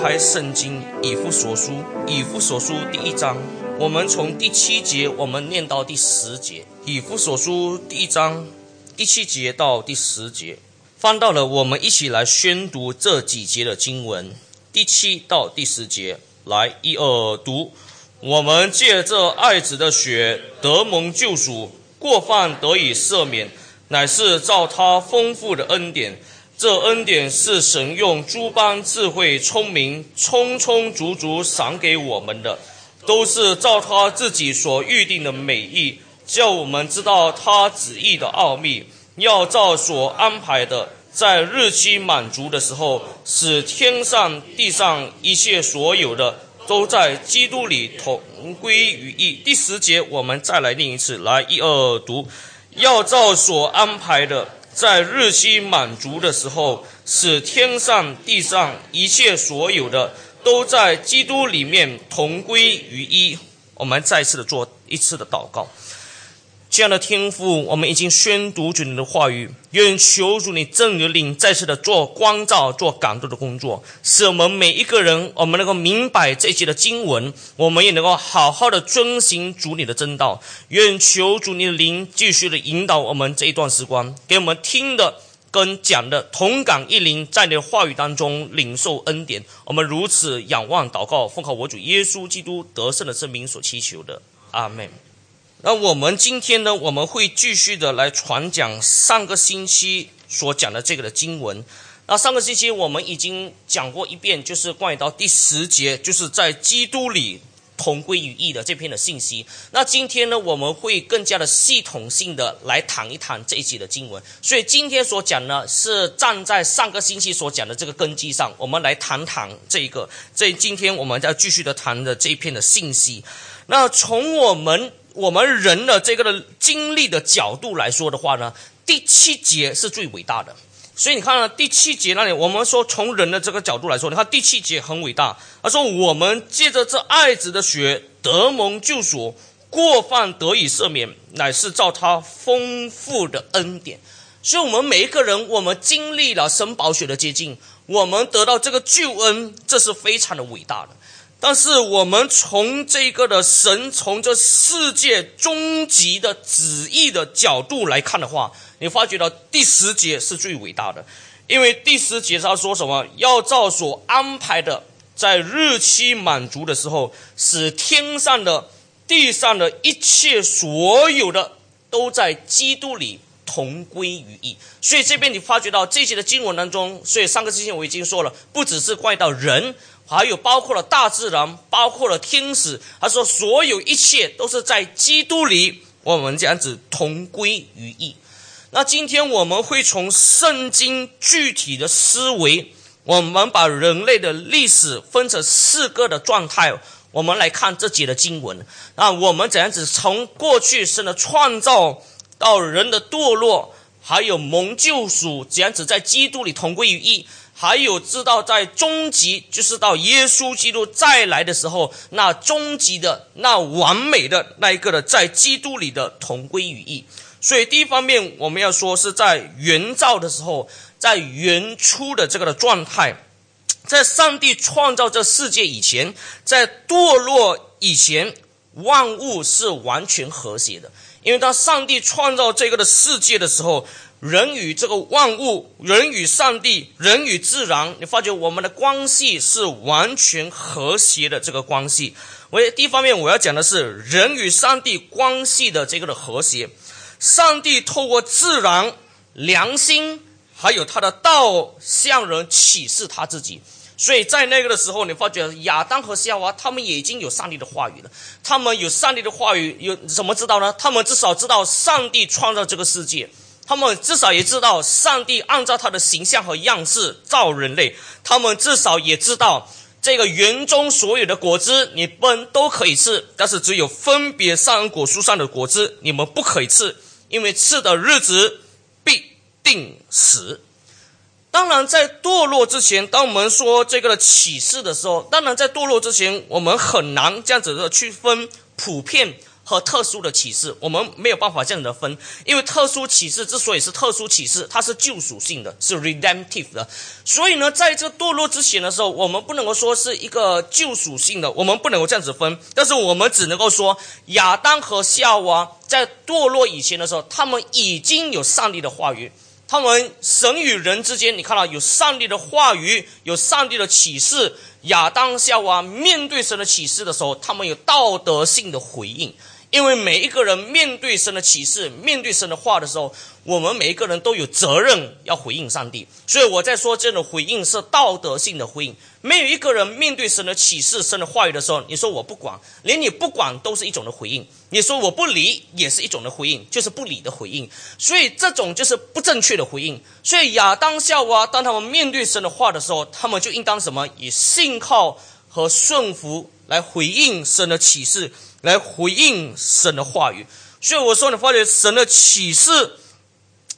开圣经以弗所书，以弗所书第一章，我们从第七节我们念到第十节。以弗所书第一章第七节到第十节，翻到了，我们一起来宣读这几节的经文，第七到第十节。来，一二读。我们借这爱子的血得蒙救赎，过犯得以赦免，乃是照他丰富的恩典。这恩典是神用诸般智慧、聪明，充充足足赏给我们的，都是照他自己所预定的美意，叫我们知道他旨意的奥秘，要照所安排的，在日期满足的时候，使天上地上一切所有的，都在基督里同归于一。第十节，我们再来念一次，来一二读，要照所安排的。在日期满足的时候，使天上地上一切所有的都在基督里面同归于一。我们再次的做一次的祷告。这样的天赋，我们已经宣读主你的话语，愿求主你正的领再次的做光照、做感动的工作，使我们每一个人，我们能够明白这些的经文，我们也能够好好的遵行主你的真道。愿求主你的灵继续的引导我们这一段时光，给我们听的跟讲的同感一灵，在你的话语当中领受恩典。我们如此仰望祷告，奉靠我主耶稣基督得胜的圣名所祈求的，阿门。那我们今天呢，我们会继续的来传讲上个星期所讲的这个的经文。那上个星期我们已经讲过一遍，就是关于到第十节，就是在基督里同归于一的这篇的信息。那今天呢，我们会更加的系统性的来谈一谈这一节的经文。所以今天所讲呢，是站在上个星期所讲的这个根基上，我们来谈谈这一个。这今天我们要继续的谈的这一篇的信息。那从我们我们人的这个的经历的角度来说的话呢，第七节是最伟大的。所以你看呢，第七节那里，我们说从人的这个角度来说，你看第七节很伟大。他说：“我们借着这爱子的血得蒙救赎，过犯得以赦免，乃是照他丰富的恩典。”所以，我们每一个人，我们经历了神宝血的接近，我们得到这个救恩，这是非常的伟大的。但是我们从这个的神，从这世界终极的旨意的角度来看的话，你发觉到第十节是最伟大的，因为第十节他说什么？要照所安排的，在日期满足的时候，使天上的、地上的一切所有的，都在基督里同归于一。所以这边你发觉到这些的经文当中，所以上个星期我已经说了，不只是怪到人。还有包括了大自然，包括了天使。他说，所有一切都是在基督里，我们这样子同归于一。那今天我们会从圣经具体的思维，我们把人类的历史分成四个的状态，我们来看这节的经文。那我们怎样子从过去神的创造到人的堕落，还有蒙救赎，怎样子在基督里同归于一。还有知道，在终极，就是到耶稣基督再来的时候，那终极的、那完美的那一个的，在基督里的同归于一。所以，第一方面我们要说是在原造的时候，在原初的这个的状态，在上帝创造这世界以前，在堕落以前，万物是完全和谐的。因为当上帝创造这个的世界的时候。人与这个万物，人与上帝，人与自然，你发觉我们的关系是完全和谐的这个关系。我第一方面我要讲的是人与上帝关系的这个的和谐。上帝透过自然、良心，还有他的道向人启示他自己。所以在那个的时候，你发觉亚当和夏娃他们已经有上帝的话语了。他们有上帝的话语，有怎么知道呢？他们至少知道上帝创造这个世界。他们至少也知道，上帝按照他的形象和样式造人类。他们至少也知道，这个园中所有的果子，你们都可以吃，但是只有分别善果树上的果子，你们不可以吃，因为吃的日子必定死。当然，在堕落之前，当我们说这个启示的时候，当然在堕落之前，我们很难这样子的区分普遍。和特殊的启示，我们没有办法这样的分，因为特殊启示之所以是特殊启示，它是救赎性的，是 redemptive 的。所以呢，在这堕落之前的时候，我们不能够说是一个救赎性的，我们不能够这样子分。但是我们只能够说，亚当和夏娃在堕落以前的时候，他们已经有上帝的话语。他们神与人之间，你看到有上帝的话语，有上帝的启示。亚当夏娃面对神的启示的时候，他们有道德性的回应。因为每一个人面对神的启示、面对神的话的时候，我们每一个人都有责任要回应上帝。所以我在说这种回应是道德性的回应。没有一个人面对神的启示、神的话语的时候，你说我不管，连你不管都是一种的回应。你说我不理，也是一种的回应，就是不理的回应。所以这种就是不正确的回应。所以亚当夏娃当他们面对神的话的时候，他们就应当什么？以信靠和顺服来回应神的启示。来回应神的话语，所以我说，你发觉神的启示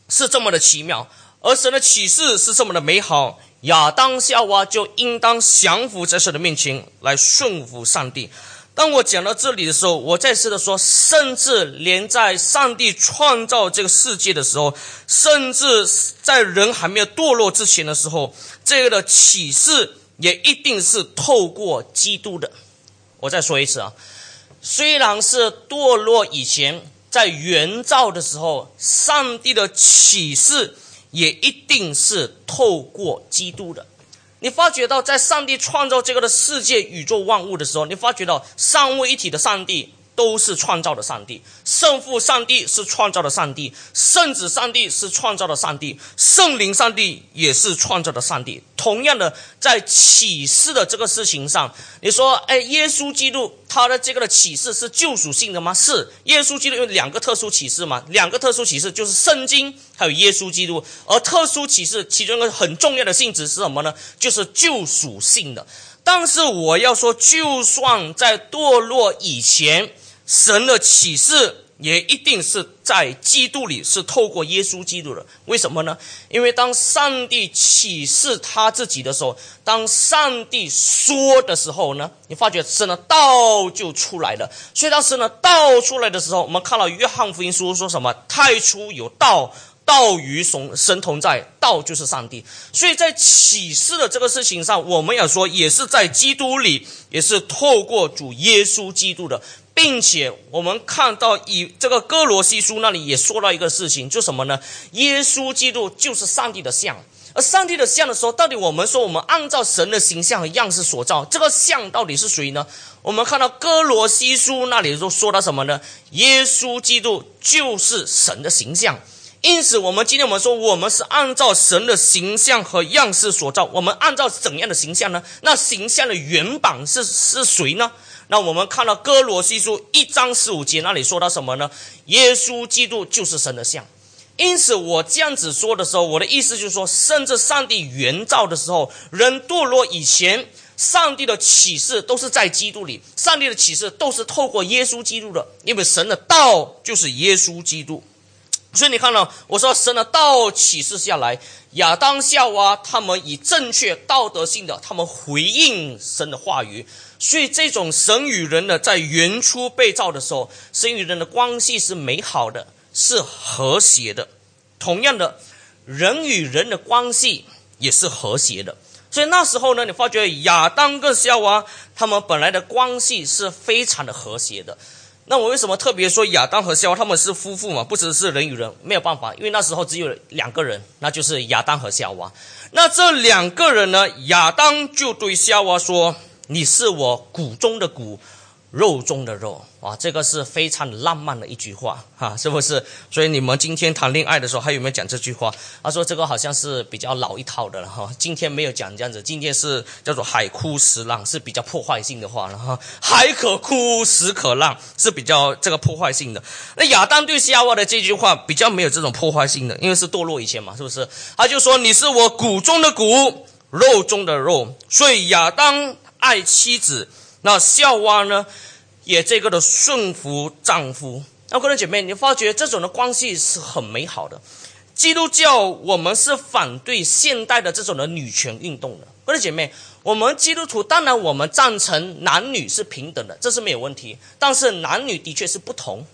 是这么的奇妙，而神的启示是这么的美好。亚当夏娃就应当降服在神的面前，来顺服上帝。当我讲到这里的时候，我再次的说，甚至连在上帝创造这个世界的时候，甚至在人还没有堕落之前的时候，这个的启示也一定是透过基督的。我再说一次啊。虽然是堕落以前，在原造的时候，上帝的启示也一定是透过基督的。你发觉到，在上帝创造这个的世界、宇宙万物的时候，你发觉到三位一体的上帝。都是创造的上帝，圣父上帝是创造的上帝，圣子上帝是创造的上帝，圣灵上帝也是创造的上帝。同样的，在启示的这个事情上，你说，哎，耶稣基督他的这个的启示是救赎性的吗？是，耶稣基督有两个特殊启示嘛？两个特殊启示就是圣经还有耶稣基督，而特殊启示其中一个很重要的性质是什么呢？就是救赎性的。但是我要说，就算在堕落以前。神的启示也一定是在基督里，是透过耶稣基督的。为什么呢？因为当上帝启示他自己的时候，当上帝说的时候呢，你发觉神的道就出来了。所以当神的道出来的时候，我们看到约翰福音书说什么？太初有道，道与神神同在，道就是上帝。所以在启示的这个事情上，我们要说，也是在基督里，也是透过主耶稣基督的。并且我们看到，以这个哥罗西书那里也说到一个事情，就什么呢？耶稣基督就是上帝的像，而上帝的像的时候，到底我们说我们按照神的形象和样式所造，这个像到底是谁呢？我们看到哥罗西书那里说说到什么呢？耶稣基督就是神的形象，因此我们今天我们说我们是按照神的形象和样式所造，我们按照怎样的形象呢？那形象的原版是是谁呢？那我们看到哥罗西书一章十五节那里说到什么呢？耶稣基督就是神的像。因此，我这样子说的时候，我的意思就是说，甚至上帝原造的时候，人堕落以前，上帝的启示都是在基督里，上帝的启示都是透过耶稣基督的，因为神的道就是耶稣基督。所以你看到，我说神的道启示下来，亚当夏娃他们以正确道德性的，他们回应神的话语。所以，这种神与人的在原初被造的时候，神与人的关系是美好的，是和谐的。同样的，人与人的关系也是和谐的。所以那时候呢，你发觉亚当跟夏娃他们本来的关系是非常的和谐的。那我为什么特别说亚当和夏娃他们是夫妇嘛？不只是人与人，没有办法，因为那时候只有两个人，那就是亚当和夏娃。那这两个人呢，亚当就对夏娃说。你是我骨中的骨，肉中的肉，哇，这个是非常浪漫的一句话，哈，是不是？所以你们今天谈恋爱的时候，还有没有讲这句话？他说这个好像是比较老一套的了，哈，今天没有讲这样子，今天是叫做海枯石烂，是比较破坏性的话了，哈，海可枯，石可烂，是比较这个破坏性的。那亚当对夏娃的这句话比较没有这种破坏性的，因为是堕落以前嘛，是不是？他就说你是我骨中的骨，肉中的肉，所以亚当。爱妻子，那夏娃呢？也这个的顺服丈夫。那各位姐妹，你发觉这种的关系是很美好的。基督教我们是反对现代的这种的女权运动的。各位姐妹，我们基督徒当然我们赞成男女是平等的，这是没有问题。但是男女的确是不同，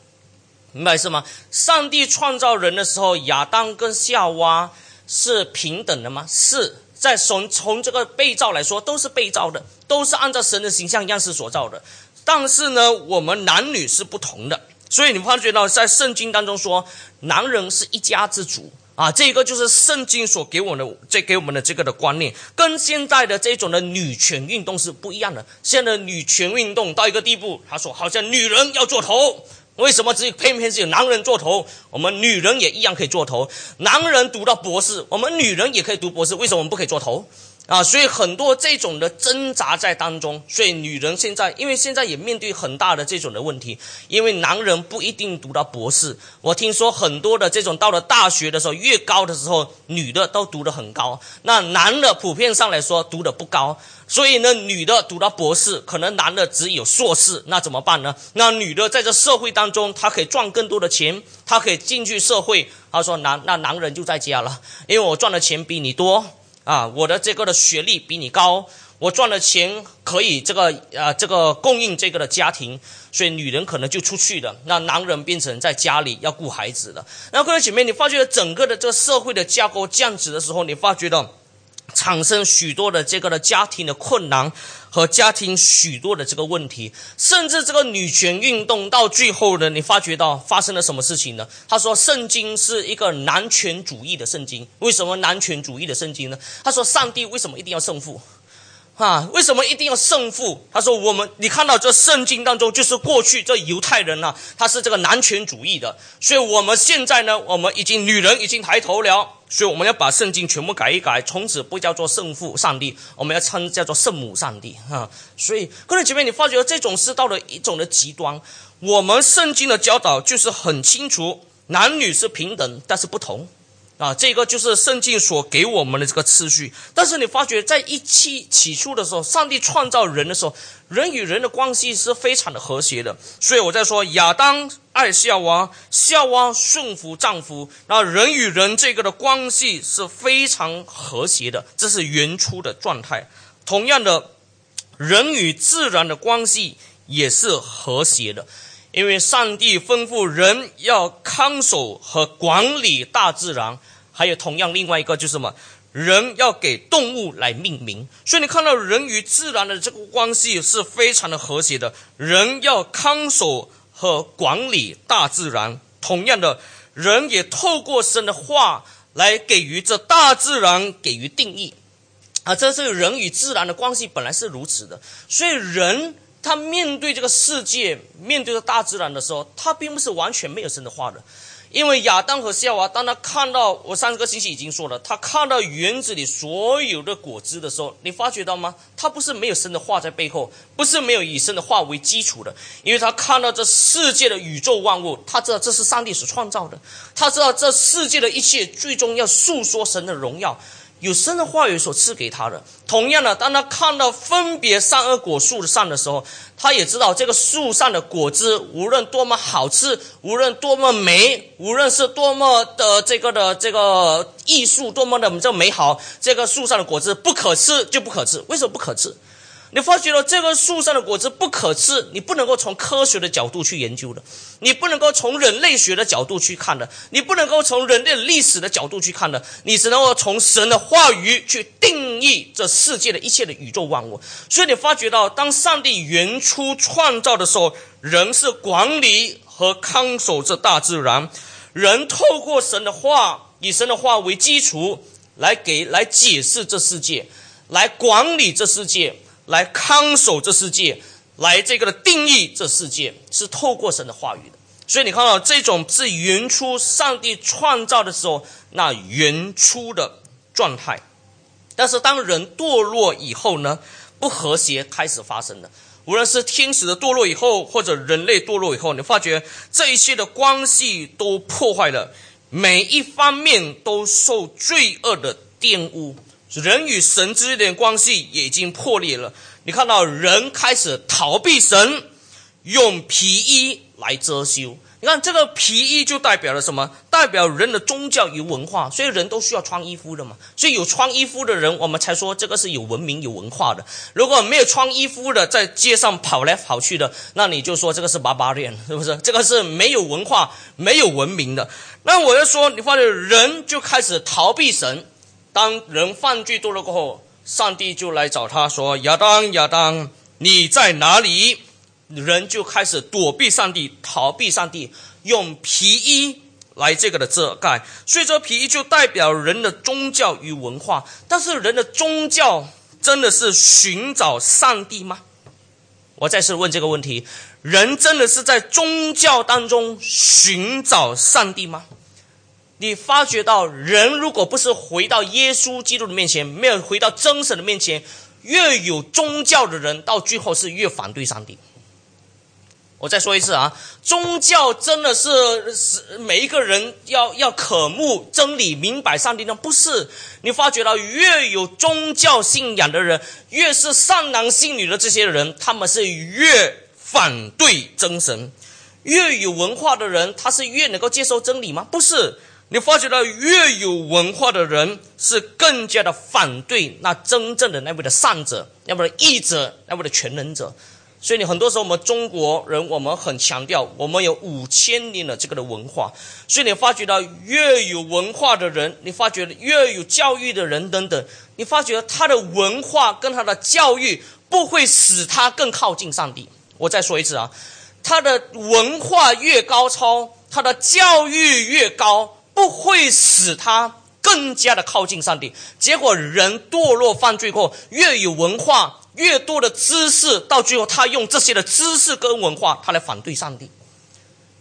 明白是吗？上帝创造人的时候，亚当跟夏娃是平等的吗？是在从从这个被造来说，都是被造的，都是按照神的形象样式所造的。但是呢，我们男女是不同的，所以你发觉到在圣经当中说，男人是一家之主。啊，这个就是圣经所给我们的，这给我们的这个的观念，跟现在的这种的女权运动是不一样的。现在的女权运动到一个地步，他说好像女人要做头，为什么只有偏偏是有男人做头？我们女人也一样可以做头。男人读到博士，我们女人也可以读博士，为什么我们不可以做头？啊，所以很多这种的挣扎在当中，所以女人现在，因为现在也面对很大的这种的问题，因为男人不一定读到博士。我听说很多的这种到了大学的时候，越高的时候，女的都读得很高，那男的普遍上来说读得不高。所以呢，女的读到博士，可能男的只有硕士，那怎么办呢？那女的在这社会当中，她可以赚更多的钱，她可以进去社会。她说男那男人就在家了，因为我赚的钱比你多。啊，我的这个的学历比你高，我赚的钱可以这个啊，这个供应这个的家庭，所以女人可能就出去了，那男人变成在家里要顾孩子了。那各位姐妹，你发觉整个的这个社会的架构这样子的时候，你发觉到。产生许多的这个的家庭的困难和家庭许多的这个问题，甚至这个女权运动到最后呢，你发觉到发生了什么事情呢？他说圣经是一个男权主义的圣经，为什么男权主义的圣经呢？他说上帝为什么一定要胜负？啊，为什么一定要胜负？他说我们你看到这圣经当中，就是过去这犹太人呢，他是这个男权主义的，所以我们现在呢，我们已经女人已经抬头了。所以我们要把圣经全部改一改，从此不叫做圣父上帝，我们要称叫做圣母上帝啊！所以，各位姐妹，你发觉这种是到了一种的极端。我们圣经的教导就是很清楚，男女是平等，但是不同。啊，这个就是圣经所给我们的这个次序。但是你发觉，在一起起初的时候，上帝创造人的时候，人与人的关系是非常的和谐的。所以我在说，亚当爱夏娃，夏娃顺服丈夫，那人与人这个的关系是非常和谐的，这是原初的状态。同样的，人与自然的关系也是和谐的。因为上帝吩咐人要看守和管理大自然，还有同样另外一个就是什么，人要给动物来命名。所以你看到人与自然的这个关系是非常的和谐的。人要看守和管理大自然，同样的，人也透过神的话来给予这大自然给予定义。啊，这是人与自然的关系本来是如此的，所以人。他面对这个世界，面对着大自然的时候，他并不是完全没有神的话的。因为亚当和夏娃，当他看到我上个星期已经说了，他看到园子里所有的果子的时候，你发觉到吗？他不是没有神的话在背后，不是没有以神的话为基础的，因为他看到这世界的宇宙万物，他知道这是上帝所创造的，他知道这世界的一切最终要诉说神的荣耀。有神的话语所赐给他的。同样的，当他看到分别善恶果树上的时候，他也知道这个树上的果子无论多么好吃，无论多么美，无论是多么的这个的这个艺术，多么的这美好，这个树上的果子不可吃就不可吃。为什么不可吃？你发觉了这个树上的果子不可吃，你不能够从科学的角度去研究的，你不能够从人类学的角度去看的，你不能够从人类历史的角度去看的，你只能够从神的话语去定义这世界的一切的宇宙万物。所以你发觉到，当上帝原初创造的时候，人是管理和看守这大自然，人透过神的话，以神的话为基础来给来解释这世界，来管理这世界。来看守这世界，来这个的定义这世界，是透过神的话语的。所以你看到这种是原初上帝创造的时候那原初的状态。但是当人堕落以后呢，不和谐开始发生了。无论是天使的堕落以后，或者人类堕落以后，你发觉这一切的关系都破坏了，每一方面都受罪恶的玷污。人与神之间的关系已经破裂了。你看到人开始逃避神，用皮衣来遮羞。你看这个皮衣就代表了什么？代表人的宗教与文化，所以人都需要穿衣服的嘛。所以有穿衣服的人，我们才说这个是有文明、有文化的。如果没有穿衣服的，在街上跑来跑去的，那你就说这个是巴巴练，是不是？这个是没有文化、没有文明的。那我要说，你发现人就开始逃避神。当人犯罪多了过后，上帝就来找他说：“亚当，亚当，你在哪里？”人就开始躲避上帝，逃避上帝，用皮衣来这个的遮盖，所以这皮衣就代表人的宗教与文化。但是人的宗教真的是寻找上帝吗？我再次问这个问题：人真的是在宗教当中寻找上帝吗？你发觉到人如果不是回到耶稣基督的面前，没有回到真神的面前，越有宗教的人，到最后是越反对上帝。我再说一次啊，宗教真的是是每一个人要要渴慕真理、明白上帝呢？不是，你发觉到越有宗教信仰的人，越是善男信女的这些人，他们是越反对真神；越有文化的人，他是越能够接受真理吗？不是，你发觉到越有文化的人是更加的反对那真正的那位的善者、那位的义者、那位的全能者。所以你很多时候，我们中国人，我们很强调，我们有五千年的这个的文化。所以你发觉到，越有文化的人，你发觉越有教育的人等等，你发觉他的文化跟他的教育不会使他更靠近上帝。我再说一次啊，他的文化越高超，他的教育越高，不会使他更加的靠近上帝。结果人堕落犯罪后，越有文化。越多的知识，到最后他用这些的知识跟文化，他来反对上帝。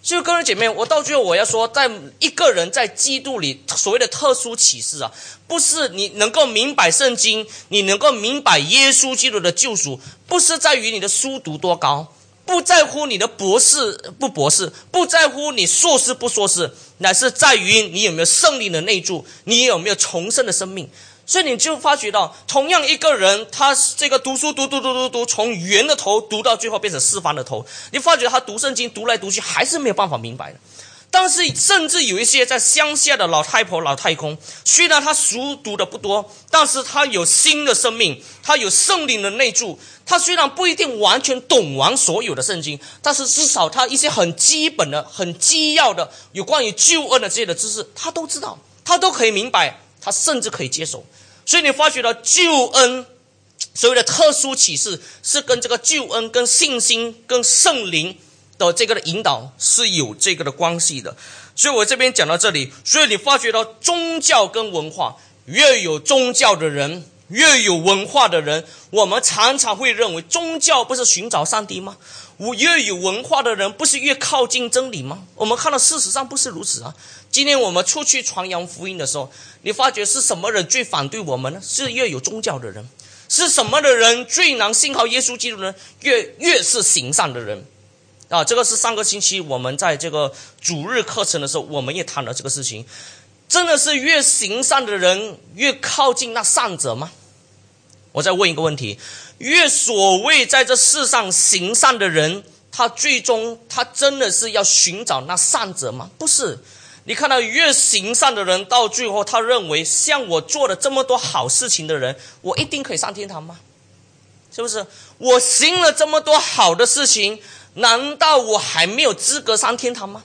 所以，各位姐妹，我到最后我要说，在一个人在基督里所谓的特殊启示啊，不是你能够明白圣经，你能够明白耶稣基督的救赎，不是在于你的书读多高，不在乎你的博士不博士，不在乎你硕士不硕士，乃是在于你有没有胜利的内助，你有没有重生的生命。所以你就发觉到，同样一个人，他这个读书读读读读读，从圆的头读到最后变成四方的头，你发觉他读圣经读来读去还是没有办法明白的。但是甚至有一些在乡下的老太婆、老太公，虽然他书读的不多，但是他有新的生命，他有圣灵的内助。他虽然不一定完全懂完所有的圣经，但是至少他一些很基本的、很基要的有关于救恩的这些的知识，他都知道，他都可以明白。他甚至可以接受，所以你发觉到救恩所谓的特殊启示，是跟这个救恩、跟信心、跟圣灵的这个的引导是有这个的关系的。所以我这边讲到这里，所以你发觉到宗教跟文化，越有宗教的人，越有文化的人，我们常常会认为宗教不是寻找上帝吗？我越有文化的人，不是越靠近真理吗？我们看到事实上不是如此啊。今天我们出去传扬福音的时候，你发觉是什么人最反对我们呢？是越有宗教的人，是什么的人最难信靠耶稣基督呢？越越是行善的人，啊，这个是上个星期我们在这个主日课程的时候，我们也谈了这个事情。真的是越行善的人越靠近那善者吗？我再问一个问题。越所谓在这世上行善的人，他最终他真的是要寻找那善者吗？不是。你看到越行善的人，到最后他认为像我做了这么多好事情的人，我一定可以上天堂吗？是不是？我行了这么多好的事情，难道我还没有资格上天堂吗？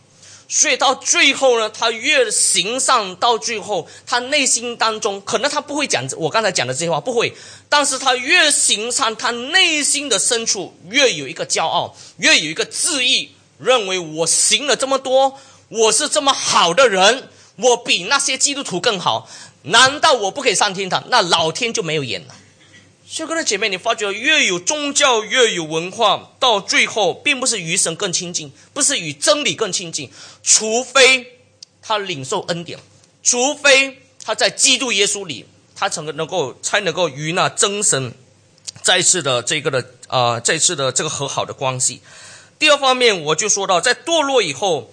所以到最后呢，他越行善，到最后他内心当中可能他不会讲我刚才讲的这些话，不会。但是他越行善，他内心的深处越有一个骄傲，越有一个自意，认为我行了这么多，我是这么好的人，我比那些基督徒更好，难道我不可以上天堂？那老天就没有眼了。修哥的姐妹，你发觉越有宗教，越有文化，到最后并不是与神更亲近，不是与真理更亲近，除非他领受恩典，除非他在基督耶稣里，他才能够才能够与那真神再次的这个的啊，再次的这个和好的关系。第二方面，我就说到，在堕落以后，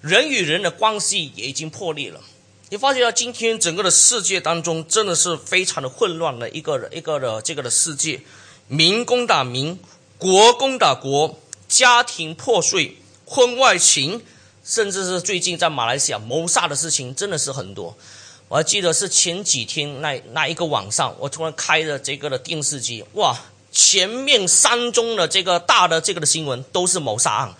人与人的关系也已经破裂了。你发觉到今天整个的世界当中，真的是非常的混乱的一个一个的这个的世界，民攻打民，国攻打国，家庭破碎，婚外情，甚至是最近在马来西亚谋杀的事情真的是很多。我还记得是前几天那那一个晚上，我突然开着这个的电视机，哇，前面三宗的这个大的这个的新闻都是谋杀案。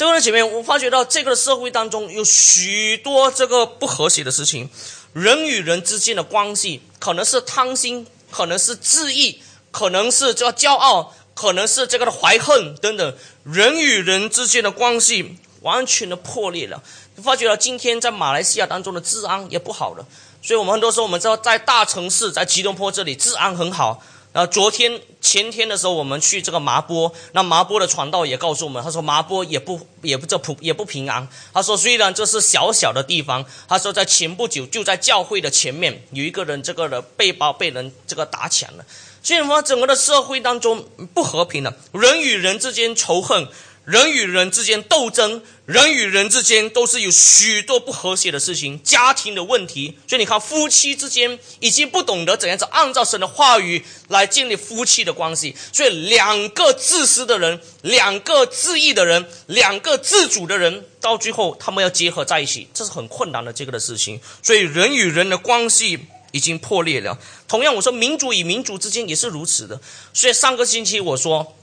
这个姐妹，我发觉到这个社会当中有许多这个不和谐的事情，人与人之间的关系可能是贪心，可能是自意，可能是这骄傲，可能是这个的怀恨等等，人与人之间的关系完全的破裂了。发觉到今天在马来西亚当中的治安也不好了，所以我们很多时候我们知道在大城市，在吉隆坡这里治安很好。然后昨天前天的时候，我们去这个麻波，那麻波的传道也告诉我们，他说麻波也不也不这普也不平安。他说虽然这是小小的地方，他说在前不久就在教会的前面有一个人这个人背包被人这个打抢了。所以说整个的社会当中不和平了，人与人之间仇恨。人与人之间斗争，人与人之间都是有许多不和谐的事情，家庭的问题。所以你看，夫妻之间已经不懂得怎样子按照神的话语来建立夫妻的关系。所以，两个自私的人，两个自义的人，两个自主的人，到最后他们要结合在一起，这是很困难的这个的事情。所以，人与人的关系已经破裂了。同样，我说民主与民主之间也是如此的。所以上个星期我说。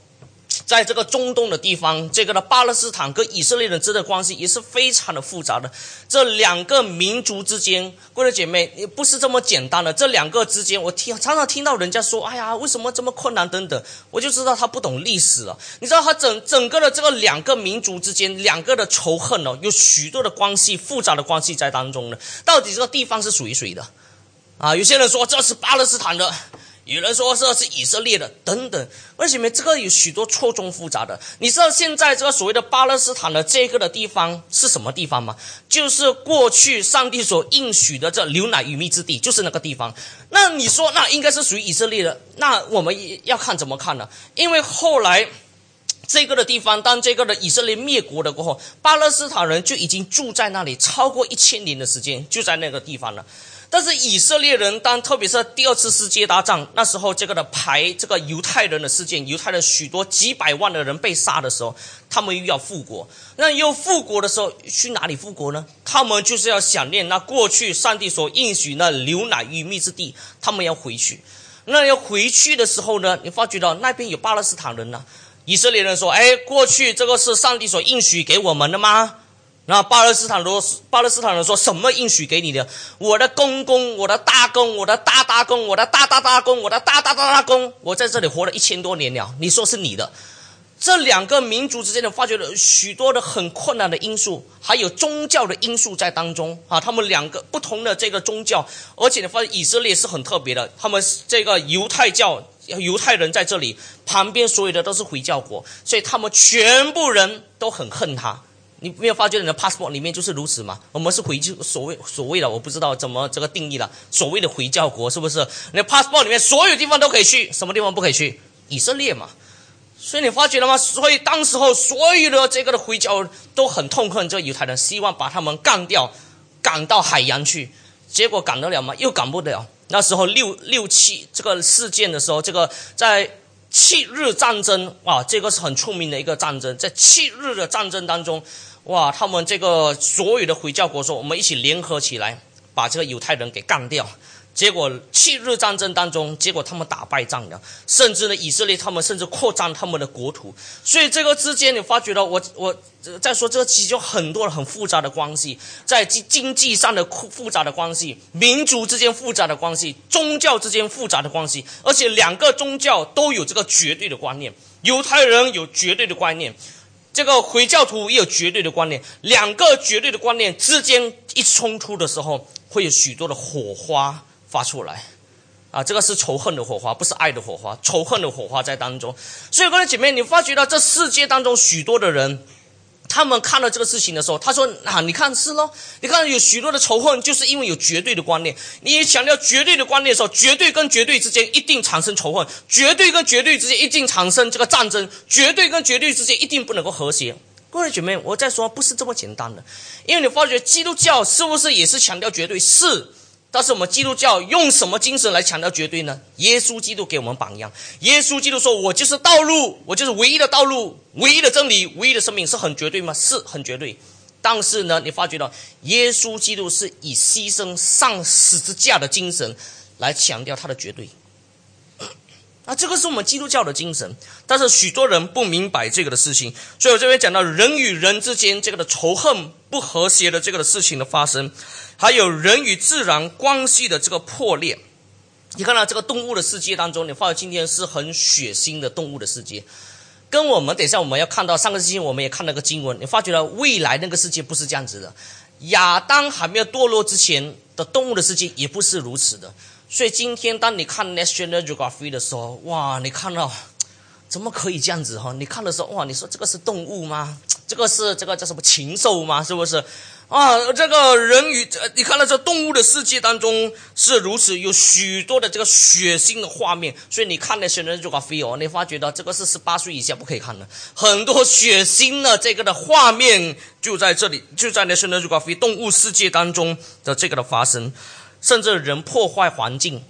在这个中东的地方，这个的巴勒斯坦跟以色列人之间的关系也是非常的复杂的。这两个民族之间，各位姐妹，也不是这么简单的。这两个之间，我听常常听到人家说：“哎呀，为什么这么困难？”等等，我就知道他不懂历史了。你知道他整整个的这个两个民族之间，两个的仇恨哦，有许多的关系，复杂的关系在当中呢。到底这个地方是属于谁的？啊，有些人说这是巴勒斯坦的。有人说这是以色列的，等等，为什么这个有许多错综复杂的？你知道现在这个所谓的巴勒斯坦的这个的地方是什么地方吗？就是过去上帝所应许的这牛奶与蜜之地，就是那个地方。那你说那应该是属于以色列的？那我们要看怎么看呢？因为后来这个的地方，当这个的以色列灭国了过后，巴勒斯坦人就已经住在那里超过一千年的时间，就在那个地方了。但是以色列人当特别是第二次世界大战那时候，这个的排这个犹太人的事件，犹太人许多几百万的人被杀的时候，他们又要复国。那又复国的时候，去哪里复国呢？他们就是要想念那过去上帝所应许那牛奶与蜜之地，他们要回去。那要回去的时候呢，你发觉到那边有巴勒斯坦人呢。以色列人说：“哎，过去这个是上帝所应许给我们的吗？”那巴勒斯坦说，巴勒斯坦人说什么应许给你的？我的公公，我的大公，我的大大公，我的大大大公，我的大大大大公，我在这里活了一千多年了。你说是你的？这两个民族之间的发掘了许多的很困难的因素，还有宗教的因素在当中啊。他们两个不同的这个宗教，而且你，发现以色列是很特别的，他们这个犹太教犹太人在这里旁边所有的都是回教国，所以他们全部人都很恨他。你没有发觉你的 passport 里面就是如此吗？我们是回教，所谓所谓的我不知道怎么这个定义了。所谓的回教国是不是？你的 passport 里面所有地方都可以去，什么地方不可以去？以色列嘛。所以你发觉了吗？所以当时候所有的这个的回教都很痛恨这犹太人，希望把他们干掉，赶到海洋去。结果赶得了吗？又赶不了。那时候六六七这个事件的时候，这个在。七日战争啊，这个是很出名的一个战争。在七日的战争当中，哇，他们这个所有的回教国说，我们一起联合起来，把这个犹太人给干掉。结果七日战争当中，结果他们打败仗了，甚至呢，以色列他们甚至扩张他们的国土。所以这个之间，你发觉到我我再说这个其实有很多很复杂的关系，在经经济上的复杂的关系，民族之间复杂的关系，宗教之间复杂的关系，而且两个宗教都有这个绝对的观念，犹太人有绝对的观念，这个回教徒也有绝对的观念，两个绝对的观念之间一冲突的时候，会有许多的火花。发出来，啊，这个是仇恨的火花，不是爱的火花，仇恨的火花在当中。所以，各位姐妹，你发觉到这世界当中许多的人，他们看到这个事情的时候，他说：“啊，你看是咯，你看有许多的仇恨，就是因为有绝对的观念。你强调绝对的观念的时候，绝对跟绝对之间一定产生仇恨，绝对跟绝对之间一定产生这个战争，绝对跟绝对之间一定不能够和谐。”各位姐妹，我在说不是这么简单的，因为你发觉基督教是不是也是强调绝对？是。但是我们基督教用什么精神来强调绝对呢？耶稣基督给我们榜样。耶稣基督说：“我就是道路，我就是唯一的道路，唯一的真理，唯一的生命，是很绝对吗？是很绝对。但是呢，你发觉到耶稣基督是以牺牲上十字架的精神来强调他的绝对。啊，这个是我们基督教的精神，但是许多人不明白这个的事情，所以我这边讲到人与人之间这个的仇恨不和谐的这个的事情的发生，还有人与自然关系的这个破裂。你看到这个动物的世界当中，你发现今天是很血腥的动物的世界，跟我们等一下我们要看到上个星期我们也看了个经文，你发觉了未来那个世界不是这样子的，亚当还没有堕落之前的动物的世界也不是如此的。所以今天，当你看 National Geographic 的时候，哇，你看到怎么可以这样子哈？你看的时候，哇，你说这个是动物吗？这个是这个叫什么禽兽吗？是不是？啊，这个人与你看到这动物的世界当中是如此，有许多的这个血腥的画面。所以你看 National Geographic 哦，你发觉到这个是十八岁以下不可以看的，很多血腥的这个的画面就在这里，就在 National Geographic 动物世界当中的这个的发生。甚至人破坏环境，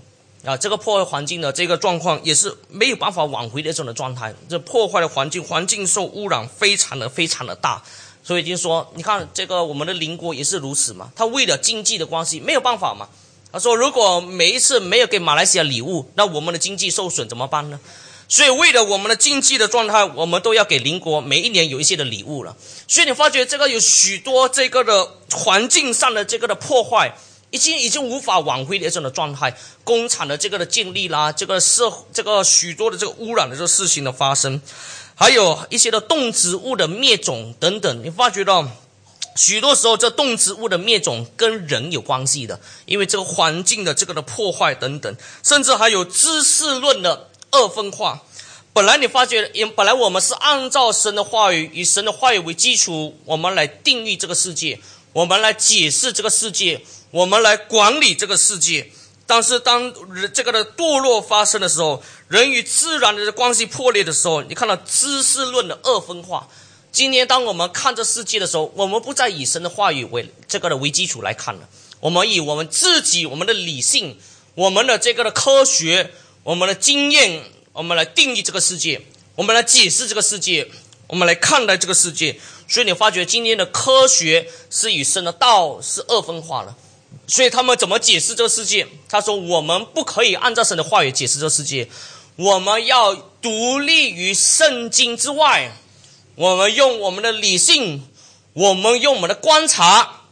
啊，这个破坏环境的这个状况也是没有办法挽回的这种的状态。这破坏的环境，环境受污染非常的非常的大。所以就说，你看这个我们的邻国也是如此嘛。他为了经济的关系没有办法嘛。他说，如果每一次没有给马来西亚礼物，那我们的经济受损怎么办呢？所以为了我们的经济的状态，我们都要给邻国每一年有一些的礼物了。所以你发觉这个有许多这个的环境上的这个的破坏。已经已经无法挽回的这种的状态，工厂的这个的建立啦，这个社这个许多的这个污染的这个事情的发生，还有一些的动植物的灭种等等，你发觉到许多时候这动植物的灭种跟人有关系的，因为这个环境的这个的破坏等等，甚至还有知识论的二分化。本来你发觉，本来我们是按照神的话语，以神的话语为基础，我们来定义这个世界，我们来解释这个世界。我们来管理这个世界，但是当这个的堕落发生的时候，人与自然的关系破裂的时候，你看到知识论的二分化。今天当我们看这世界的时候，我们不再以神的话语为这个的为基础来看了，我们以我们自己、我们的理性、我们的这个的科学、我们的经验，我们来定义这个世界，我们来解释这个世界，我们来看待这个世界。所以你发觉今天的科学是与神的道是二分化了。所以他们怎么解释这个世界？他说：“我们不可以按照神的话语解释这个世界，我们要独立于圣经之外。我们用我们的理性，我们用我们的观察，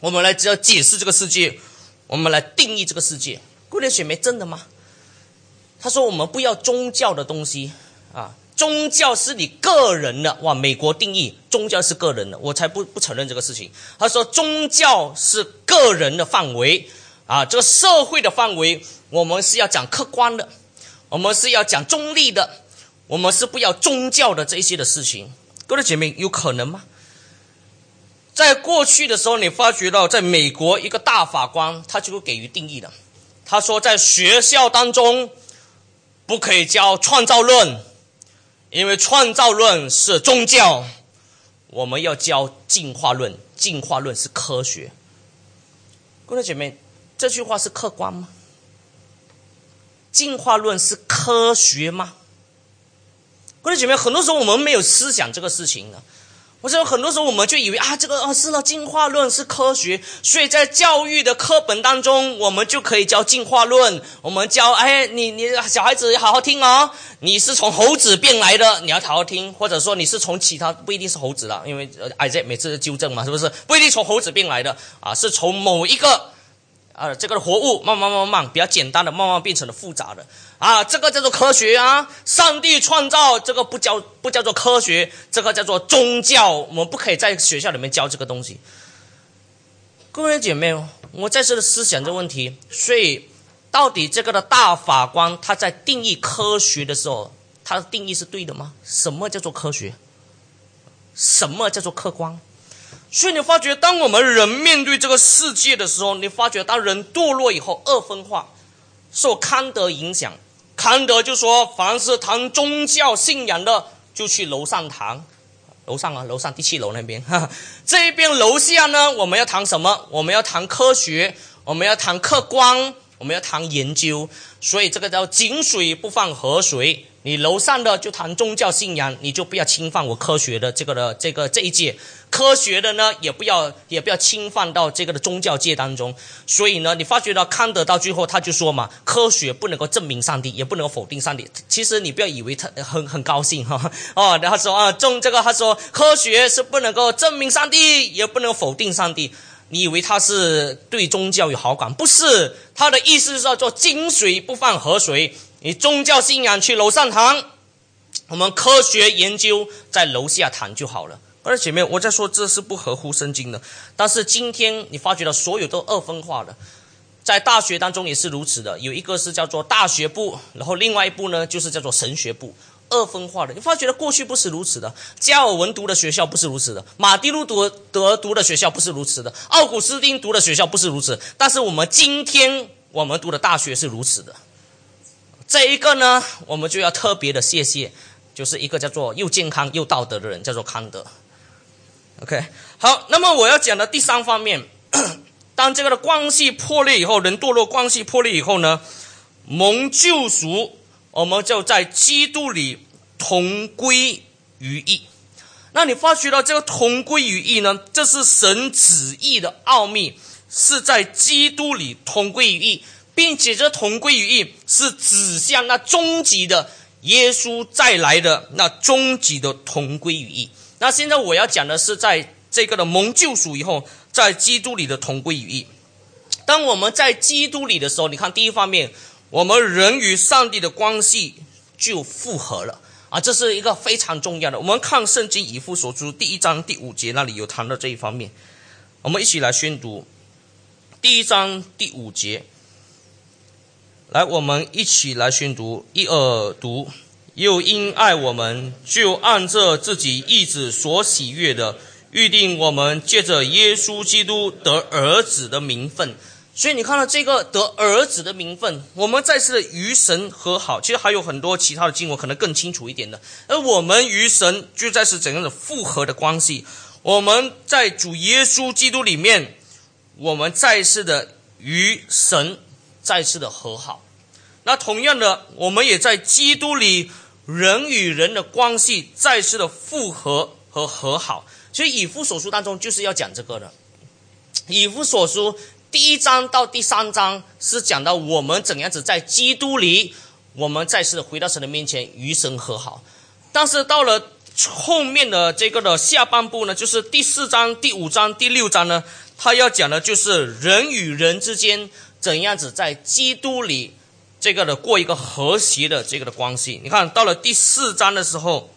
我们来只要解释这个世界，我们来定义这个世界。”姑娘雪梅真的吗？他说：“我们不要宗教的东西啊。”宗教是你个人的哇！美国定义宗教是个人的，我才不不承认这个事情。他说宗教是个人的范围啊，这个社会的范围，我们是要讲客观的，我们是要讲中立的，我们是不要宗教的这些的事情。各位姐妹，有可能吗？在过去的时候，你发觉到在美国一个大法官他就会给予定义的，他说在学校当中不可以教创造论。因为创造论是宗教，我们要教进化论。进化论是科学。各位姐妹，这句话是客观吗？进化论是科学吗？各位姐妹，很多时候我们没有思想这个事情的。我说很多时候我们就以为啊，这个啊是了，进化论是科学，所以在教育的课本当中，我们就可以教进化论。我们教，哎，你你小孩子要好好听哦，你是从猴子变来的，你要好好听，或者说你是从其他不一定是猴子的，因为呃在每次纠正嘛，是不是不一定从猴子变来的啊？是从某一个。啊，这个活物慢慢慢慢比较简单的，慢慢变成了复杂的啊，这个叫做科学啊。上帝创造这个不叫不叫做科学，这个叫做宗教。我们不可以在学校里面教这个东西。各位姐妹，我在这的思想这个问题，所以到底这个的大法官他在定义科学的时候，他的定义是对的吗？什么叫做科学？什么叫做客观？所以你发觉，当我们人面对这个世界的时候，你发觉当人堕落以后，二分化，受康德影响。康德就说，凡是谈宗教信仰的，就去楼上谈，楼上啊，楼上第七楼那边。哈 这边楼下呢，我们要谈什么？我们要谈科学，我们要谈客观，我们要谈研究，所以这个叫井水不犯河水。你楼上的就谈宗教信仰，你就不要侵犯我科学的这个的这个这一届。科学的呢，也不要也不要侵犯到这个的宗教界当中。所以呢，你发觉到康德到最后他就说嘛，科学不能够证明上帝，也不能够否定上帝。其实你不要以为他很很高兴哈 哦，然后说啊，中这个他说科学是不能够证明上帝，也不能否定上帝。你以为他是对宗教有好感？不是，他的意思是叫做井水不犯河水。你宗教信仰去楼上谈，我们科学研究在楼下谈就好了。而且面我在说这是不合乎圣经的。但是今天你发觉到所有都二分化的，在大学当中也是如此的。有一个是叫做大学部，然后另外一部呢就是叫做神学部。二分化的，你发觉过去不是如此的。加尔文读的学校不是如此的，马丁路德德读的学校不是如此的，奥古斯丁读的学校不是如此。但是我们今天我们读的大学是如此的。这一个呢，我们就要特别的谢谢，就是一个叫做又健康又道德的人，叫做康德。OK，好，那么我要讲的第三方面，当这个的关系破裂以后，人堕落关系破裂以后呢，蒙救赎。我们就在基督里同归于一。那你发觉到这个同归于一呢？这是神旨意的奥秘，是在基督里同归于一，并且这同归于一是指向那终极的耶稣再来的那终极的同归于一。那现在我要讲的是，在这个的蒙救赎以后，在基督里的同归于一。当我们在基督里的时候，你看第一方面。我们人与上帝的关系就复合了啊，这是一个非常重要的。我们看圣经以父所书第一章第五节那里有谈到这一方面，我们一起来宣读第一章第五节。来，我们一起来宣读，一二读。又因爱我们，就按着自己意志所喜悦的，预定我们借着耶稣基督得儿子的名分。所以你看到这个得儿子的名分，我们再次的与神和好。其实还有很多其他的经文可能更清楚一点的。而我们与神就在是怎样的复合的关系？我们在主耶稣基督里面，我们再次的与神再次的和好。那同样的，我们也在基督里人与人的关系再次的复合和和好。所以以夫所书当中就是要讲这个的。以夫所书。第一章到第三章是讲到我们怎样子在基督里，我们再次回到神的面前与神和好。但是到了后面的这个的下半部呢，就是第四章、第五章、第六章呢，他要讲的就是人与人之间怎样子在基督里这个的过一个和谐的这个的关系。你看到了第四章的时候，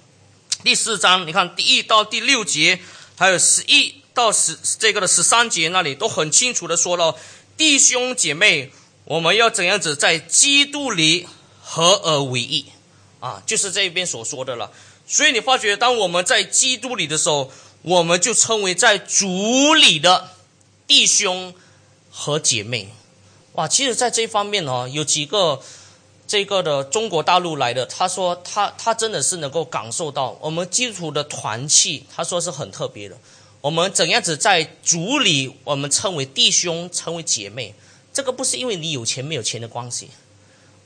第四章你看第一到第六节，还有十一。到十这个的十三节那里都很清楚的说了，弟兄姐妹，我们要怎样子在基督里合而为一啊？就是这边所说的了。所以你发觉，当我们在基督里的时候，我们就称为在主里的弟兄和姐妹。哇，其实，在这方面呢，有几个这个的中国大陆来的，他说他他真的是能够感受到我们基督的团契，他说是很特别的。我们怎样子在主里，我们称为弟兄，称为姐妹，这个不是因为你有钱没有钱的关系，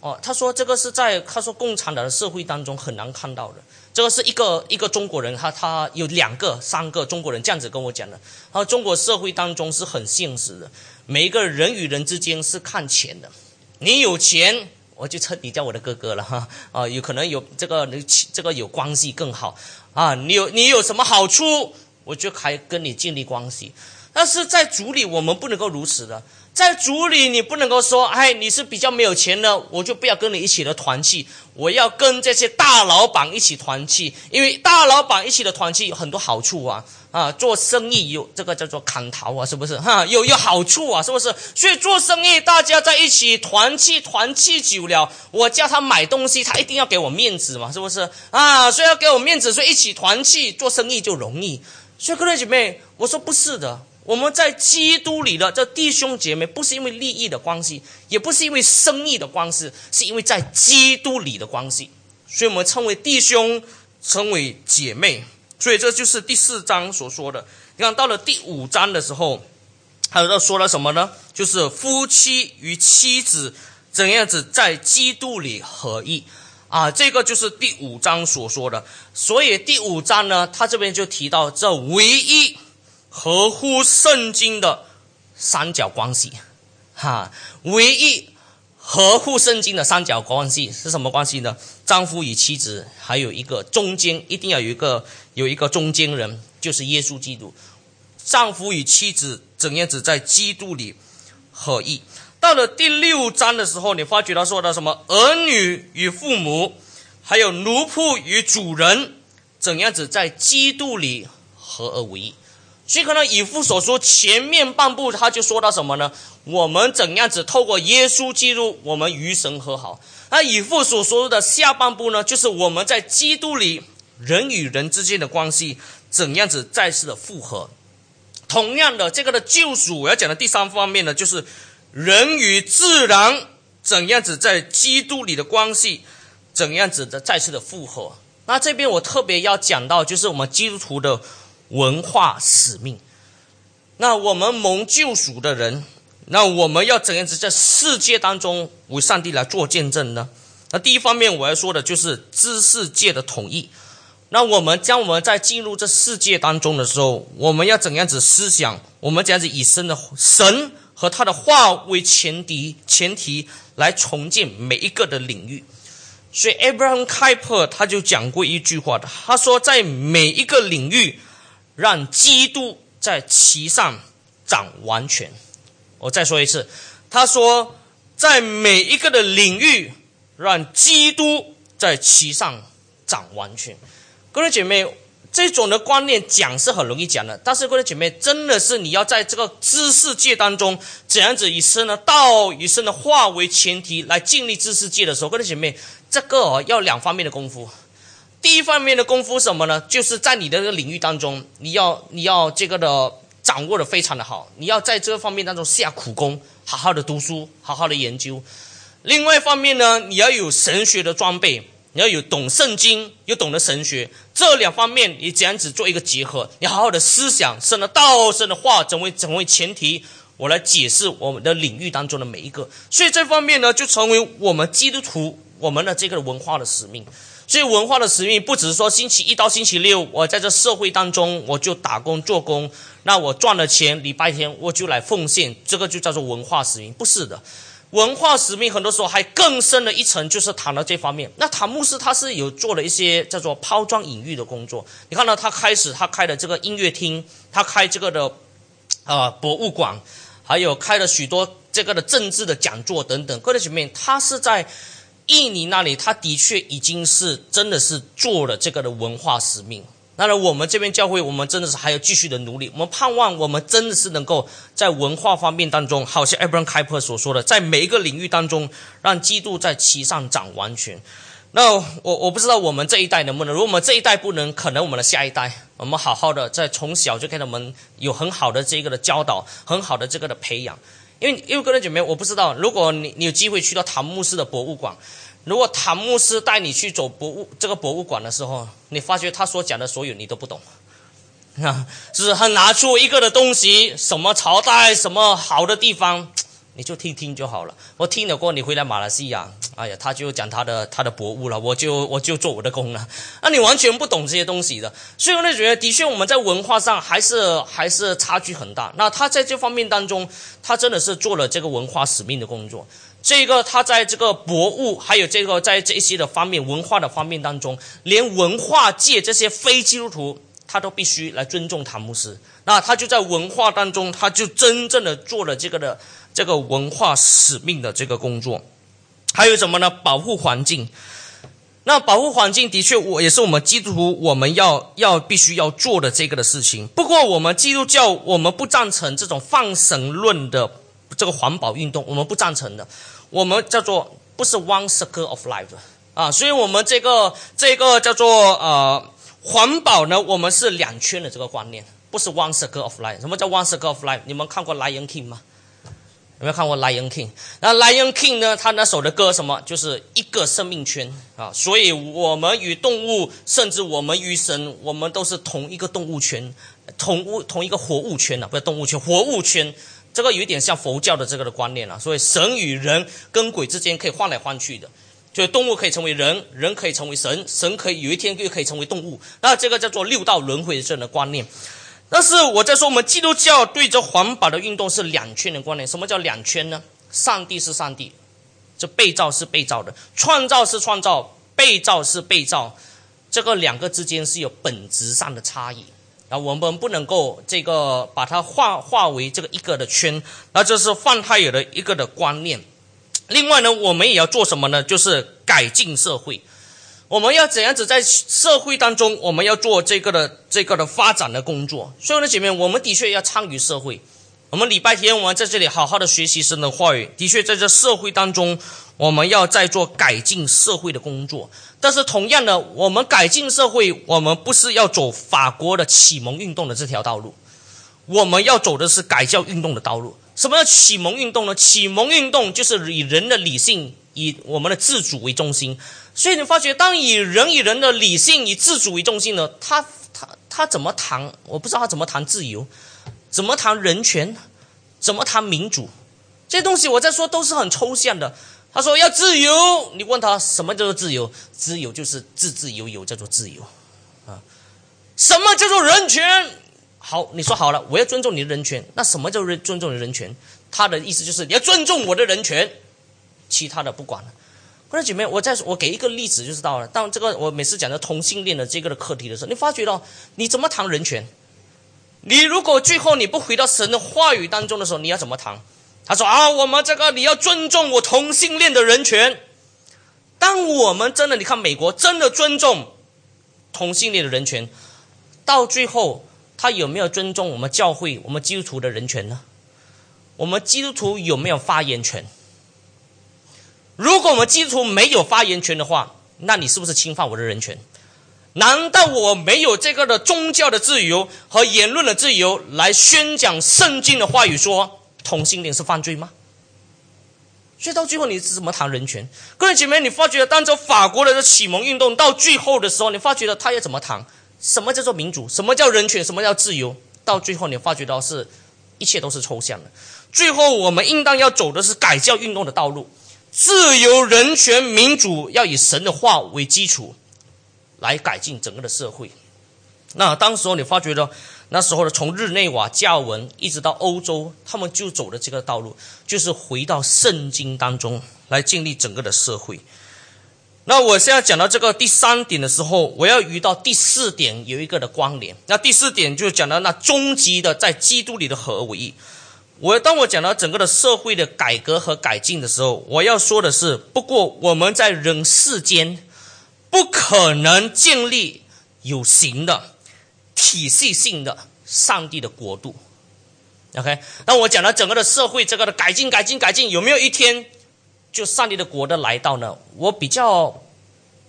哦，他说这个是在他说共产党的社会当中很难看到的，这个是一个一个中国人，他他有两个三个中国人这样子跟我讲的，他说中国社会当中是很现实的，每一个人与人之间是看钱的，你有钱我就称你叫我的哥哥了哈，啊，有可能有这个这个有关系更好。啊，你有你有什么好处？我就还跟你建立关系，但是在主里我们不能够如此的，在主里你不能够说，哎，你是比较没有钱的，我就不要跟你一起的团契，我要跟这些大老板一起团契，因为大老板一起的团契有很多好处啊，啊，做生意有这个叫做砍头啊，是不是？哈，有有好处啊，是不是？所以做生意大家在一起团契，团契久了，我叫他买东西，他一定要给我面子嘛，是不是？啊，所以要给我面子，所以一起团契做生意就容易。所以，各位姐妹，我说不是的。我们在基督里的这弟兄姐妹，不是因为利益的关系，也不是因为生意的关系，是因为在基督里的关系。所以我们称为弟兄，称为姐妹。所以这就是第四章所说的。你看到了第五章的时候，还有说了什么呢？就是夫妻与妻子怎样子在基督里合一啊？这个就是第五章所说的。所以第五章呢，他这边就提到这唯一合乎圣经的三角关系，哈，唯一合乎圣经的三角关系是什么关系呢？丈夫与妻子，还有一个中间一定要有一个有一个中间人，就是耶稣基督。丈夫与妻子怎样子在基督里合一？到了第六章的时候，你发觉他说的什么？儿女与父母，还有奴仆与主人，怎样子在基督里合而为一？所以可能以父所说前面半部他就说到什么呢？我们怎样子透过耶稣基督，我们与神和好？那以父所说的下半部呢，就是我们在基督里人与人之间的关系怎样子再次的复合。同样的，这个的救赎，我要讲的第三方面呢，就是人与自然怎样子在基督里的关系，怎样子的再次的复合。那这边我特别要讲到，就是我们基督徒的文化使命。那我们蒙救赎的人，那我们要怎样子在世界当中为上帝来做见证呢？那第一方面我要说的就是知识界的统一。那我们将我们在进入这世界当中的时候，我们要怎样子思想？我们怎样子以身的神和他的话为前提，前提来重建每一个的领域。所以，Abraham Kuyper 他就讲过一句话的，他说：“在每一个领域，让基督在其上长完全。”我再说一次，他说：“在每一个的领域，让基督在其上长完全。”各位姐妹，这种的观念讲是很容易讲的，但是各位姐妹，真的是你要在这个知识界当中，怎样子以生的道、以生的化为前提来建立知识界的时候，各位姐妹，这个哦要两方面的功夫。第一方面的功夫什么呢？就是在你的这个领域当中，你要你要这个的掌握的非常的好，你要在这个方面当中下苦功，好好的读书，好好的研究。另外一方面呢，你要有神学的装备。你要有懂圣经，又懂得神学，这两方面你这样子做一个结合？你好好的思想，神的道、神的话，成为成为前提，我来解释我们的领域当中的每一个。所以这方面呢，就成为我们基督徒我们的这个文化的使命。所以文化的使命不只是说星期一到星期六，我在这社会当中我就打工做工，那我赚了钱，礼拜天我就来奉献，这个就叫做文化使命，不是的。文化使命很多时候还更深的一层，就是谈到这方面。那塔木斯他是有做了一些叫做抛砖引玉的工作。你看到他开始他开的这个音乐厅，他开这个的呃博物馆，还有开了许多这个的政治的讲座等等。各位姐妹，他是在印尼那里，他的确已经是真的是做了这个的文化使命。当然，我们这边教会，我们真的是还要继续的努力。我们盼望，我们真的是能够在文化方面当中，好像 Abraham Kuyper 所说的，在每一个领域当中，让基督在其上长完全。那我我不知道我们这一代能不能，如果我们这一代不能，可能我们的下一代，我们好好的在从小就给他们有很好的这个的教导，很好的这个的培养。因为因为个人姐妹，我不知道，如果你你有机会去到唐牧师的博物馆。如果塔牧师带你去走博物这个博物馆的时候，你发觉他所讲的所有你都不懂，啊，是他拿出一个的东西，什么朝代，什么好的地方。你就听听就好了。我听了过，你回来马来西亚，哎呀，他就讲他的他的博物了，我就我就做我的工了。那你完全不懂这些东西的，所以我就觉得，的确我们在文化上还是还是差距很大。那他在这方面当中，他真的是做了这个文化使命的工作。这个他在这个博物，还有这个在这些的方面文化的方面当中，连文化界这些非基督徒，他都必须来尊重塔姆斯。那他就在文化当中，他就真正的做了这个的。这个文化使命的这个工作，还有什么呢？保护环境。那保护环境的确，我也是我们基督徒我们要要必须要做的这个的事情。不过，我们基督教我们不赞成这种放神论的这个环保运动，我们不赞成的。我们叫做不是 one circle of life 啊，所以我们这个这个叫做呃环保呢，我们是两圈的这个观念，不是 one circle of life。什么叫 one circle of life？你们看过《Lion King》吗？有没有看过《Lion King》？那《Lion King》呢？他那首的歌什么？就是一个生命圈啊！所以我们与动物，甚至我们与神，我们都是同一个动物圈，同物同一个活物圈呢？不是动物圈，活物圈。这个有一点像佛教的这个的观念了。所以神与人跟鬼之间可以换来换去的，就动物可以成为人，人可以成为神，神可以有一天又可以成为动物。那这个叫做六道轮回这样的观念。但是我在说，我们基督教对着环保的运动是两圈的观念。什么叫两圈呢？上帝是上帝，这被造是被造的，创造是创造，被造是被造，这个两个之间是有本质上的差异。我们不能够这个把它化化为这个一个的圈，那这是范太有的一个的观念。另外呢，我们也要做什么呢？就是改进社会。我们要怎样子在社会当中，我们要做这个的这个的发展的工作。所以呢，姐妹，我们的确要参与社会。我们礼拜天我们在这里好好的学习神的话语，的确在这社会当中，我们要在做改进社会的工作。但是同样的，我们改进社会，我们不是要走法国的启蒙运动的这条道路，我们要走的是改教运动的道路。什么叫启蒙运动呢？启蒙运动就是以人的理性、以我们的自主为中心。所以你发觉，当以人与人的理性、以自主为中心呢，他他他怎么谈？我不知道他怎么谈自由，怎么谈人权，怎么谈民主？这些东西我在说都是很抽象的。他说要自由，你问他什么叫做自由？自由就是自自由由叫做自由，啊，什么叫做人权？好，你说好了，我要尊重你的人权。那什么叫尊尊重你的人权？他的意思就是你要尊重我的人权，其他的不管了。各位姐妹，我再我给一个例子就知道了。当这个我每次讲到同性恋的这个的课题的时候，你发觉到你怎么谈人权？你如果最后你不回到神的话语当中的时候，你要怎么谈？他说啊，我们这个你要尊重我同性恋的人权。当我们真的，你看美国真的尊重同性恋的人权，到最后他有没有尊重我们教会、我们基督徒的人权呢？我们基督徒有没有发言权？如果我们基督徒没有发言权的话，那你是不是侵犯我的人权？难道我没有这个的宗教的自由和言论的自由来宣讲圣经的话语说？同性恋是犯罪吗？所以到最后你是怎么谈人权？各位姐妹，你发觉当着法国人的启蒙运动到最后的时候，你发觉了他要怎么谈？什么叫做民主？什么叫人权？什么叫自由？到最后你发觉到是一切都是抽象的。最后我们应当要走的是改教运动的道路，自由、人权、民主要以神的话为基础来改进整个的社会。那当时候你发觉到。那时候呢，从日内瓦、加文一直到欧洲，他们就走的这个道路，就是回到圣经当中来建立整个的社会。那我现在讲到这个第三点的时候，我要遇到第四点有一个的关联。那第四点就讲到那终极的在基督里的合为一。我当我讲到整个的社会的改革和改进的时候，我要说的是，不过我们在人世间不可能建立有形的。体系性的上帝的国度，OK。那我讲了整个的社会这个的改进、改进、改进，有没有一天就上帝的国的来到呢？我比较